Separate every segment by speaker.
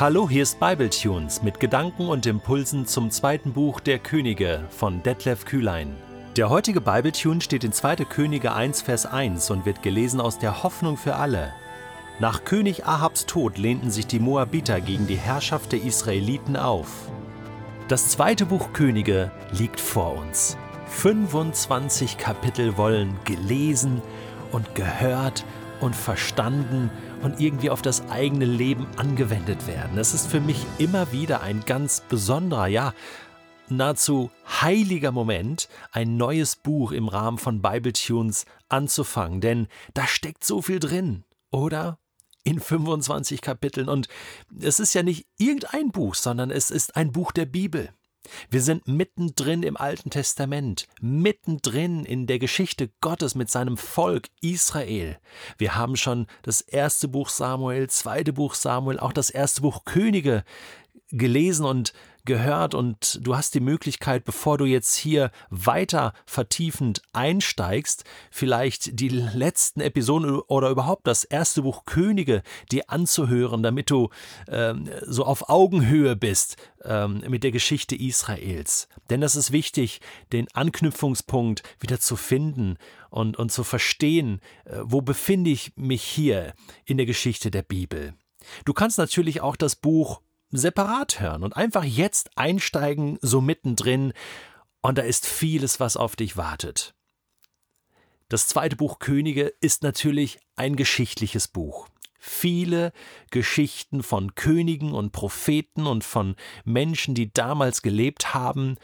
Speaker 1: Hallo, hier ist Bibletunes mit Gedanken und Impulsen zum zweiten Buch der Könige von Detlef Kühlein. Der heutige Bibletune steht in 2. Könige 1, Vers 1 und wird gelesen aus der Hoffnung für alle. Nach König Ahabs Tod lehnten sich die Moabiter gegen die Herrschaft der Israeliten auf. Das zweite Buch Könige liegt vor uns. 25 Kapitel wollen gelesen und gehört und verstanden und irgendwie auf das eigene Leben angewendet werden. Das ist für mich immer wieder ein ganz besonderer, ja, nahezu heiliger Moment, ein neues Buch im Rahmen von Bibletunes anzufangen, denn da steckt so viel drin, oder? In 25 Kapiteln. Und es ist ja nicht irgendein Buch, sondern es ist ein Buch der Bibel. Wir sind mittendrin im Alten Testament, mittendrin in der Geschichte Gottes mit seinem Volk Israel. Wir haben schon das erste Buch Samuel, zweite Buch Samuel, auch das erste Buch Könige gelesen und gehört und du hast die Möglichkeit, bevor du jetzt hier weiter vertiefend einsteigst, vielleicht die letzten Episoden oder überhaupt das erste Buch Könige dir anzuhören, damit du ähm, so auf Augenhöhe bist ähm, mit der Geschichte Israels. Denn das ist wichtig, den Anknüpfungspunkt wieder zu finden und, und zu verstehen, äh, wo befinde ich mich hier in der Geschichte der Bibel. Du kannst natürlich auch das Buch separat hören und einfach jetzt einsteigen, so mittendrin, und da ist vieles, was auf dich wartet. Das zweite Buch Könige ist natürlich ein geschichtliches Buch. Viele Geschichten von Königen und Propheten und von Menschen, die damals gelebt haben,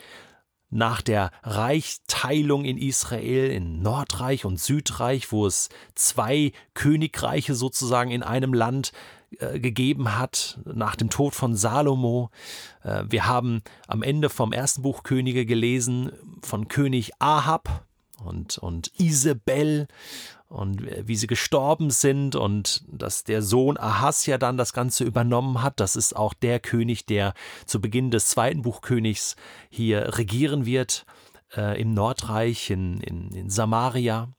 Speaker 1: nach der Reichsteilung in Israel in Nordreich und Südreich, wo es zwei Königreiche sozusagen in einem Land äh, gegeben hat nach dem Tod von Salomo. Äh, wir haben am Ende vom ersten Buch Könige gelesen von König Ahab und, und Isabel und wie sie gestorben sind und dass der Sohn Ahasja dann das Ganze übernommen hat. Das ist auch der König, der zu Beginn des zweiten Buchkönigs hier regieren wird äh, im Nordreich, in, in, in Samaria.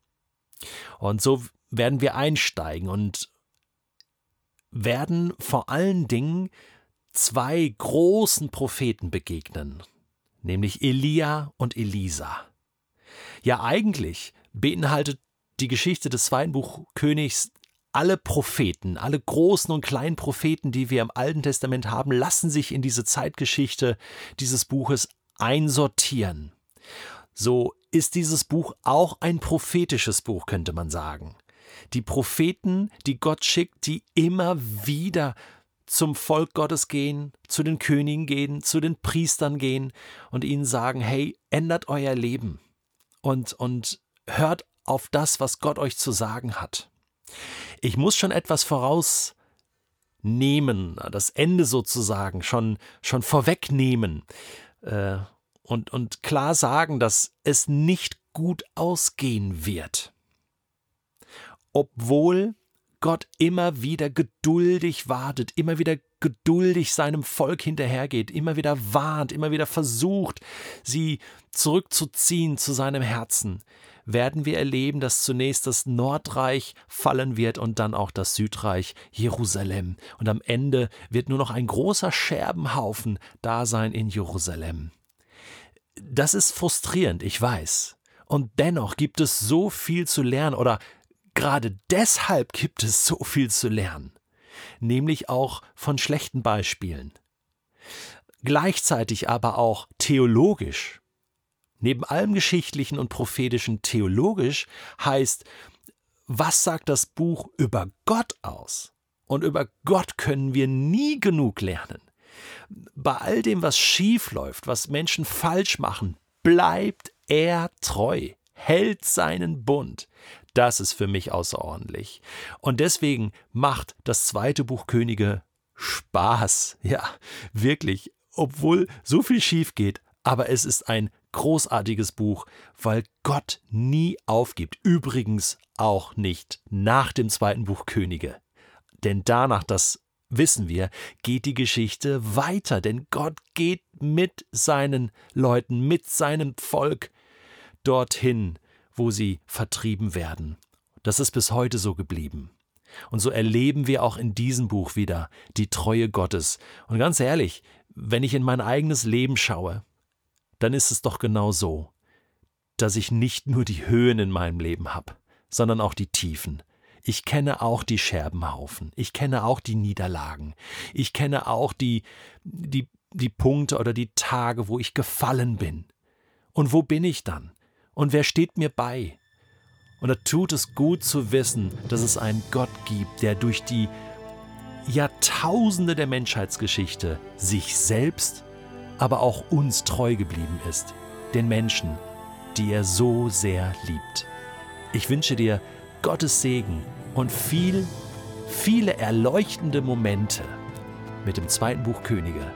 Speaker 1: Und so werden wir einsteigen und werden vor allen Dingen zwei großen Propheten begegnen, nämlich Elia und Elisa. Ja, eigentlich beinhaltet die Geschichte des zweiten Buch Königs alle Propheten, alle großen und kleinen Propheten, die wir im Alten Testament haben, lassen sich in diese Zeitgeschichte dieses Buches einsortieren. So ist dieses Buch auch ein prophetisches Buch, könnte man sagen. Die Propheten, die Gott schickt, die immer wieder zum Volk Gottes gehen, zu den Königen gehen, zu den Priestern gehen und ihnen sagen, hey, ändert euer Leben und, und hört auf das, was Gott euch zu sagen hat. Ich muss schon etwas vorausnehmen, das Ende sozusagen schon, schon vorwegnehmen äh, und, und klar sagen, dass es nicht gut ausgehen wird. Obwohl Gott immer wieder geduldig wartet, immer wieder geduldig seinem Volk hinterhergeht, immer wieder warnt, immer wieder versucht, sie zurückzuziehen zu seinem Herzen werden wir erleben, dass zunächst das Nordreich fallen wird und dann auch das Südreich Jerusalem. Und am Ende wird nur noch ein großer Scherbenhaufen da sein in Jerusalem. Das ist frustrierend, ich weiß. Und dennoch gibt es so viel zu lernen oder gerade deshalb gibt es so viel zu lernen. Nämlich auch von schlechten Beispielen. Gleichzeitig aber auch theologisch Neben allem Geschichtlichen und Prophetischen theologisch heißt, was sagt das Buch über Gott aus? Und über Gott können wir nie genug lernen. Bei all dem, was schief läuft, was Menschen falsch machen, bleibt er treu, hält seinen Bund. Das ist für mich außerordentlich. Und deswegen macht das zweite Buch Könige Spaß. Ja, wirklich. Obwohl so viel schief geht, aber es ist ein großartiges Buch, weil Gott nie aufgibt. Übrigens auch nicht nach dem zweiten Buch Könige. Denn danach, das wissen wir, geht die Geschichte weiter, denn Gott geht mit seinen Leuten, mit seinem Volk dorthin, wo sie vertrieben werden. Das ist bis heute so geblieben. Und so erleben wir auch in diesem Buch wieder die Treue Gottes. Und ganz ehrlich, wenn ich in mein eigenes Leben schaue, dann ist es doch genau so, dass ich nicht nur die Höhen in meinem Leben habe, sondern auch die Tiefen. Ich kenne auch die Scherbenhaufen, ich kenne auch die Niederlagen, ich kenne auch die, die, die Punkte oder die Tage, wo ich gefallen bin. Und wo bin ich dann? Und wer steht mir bei? Und da tut es gut zu wissen, dass es einen Gott gibt, der durch die Jahrtausende der Menschheitsgeschichte sich selbst, aber auch uns treu geblieben ist, den Menschen, die er so sehr liebt. Ich wünsche dir Gottes Segen und viel, viele erleuchtende Momente mit dem zweiten Buch Könige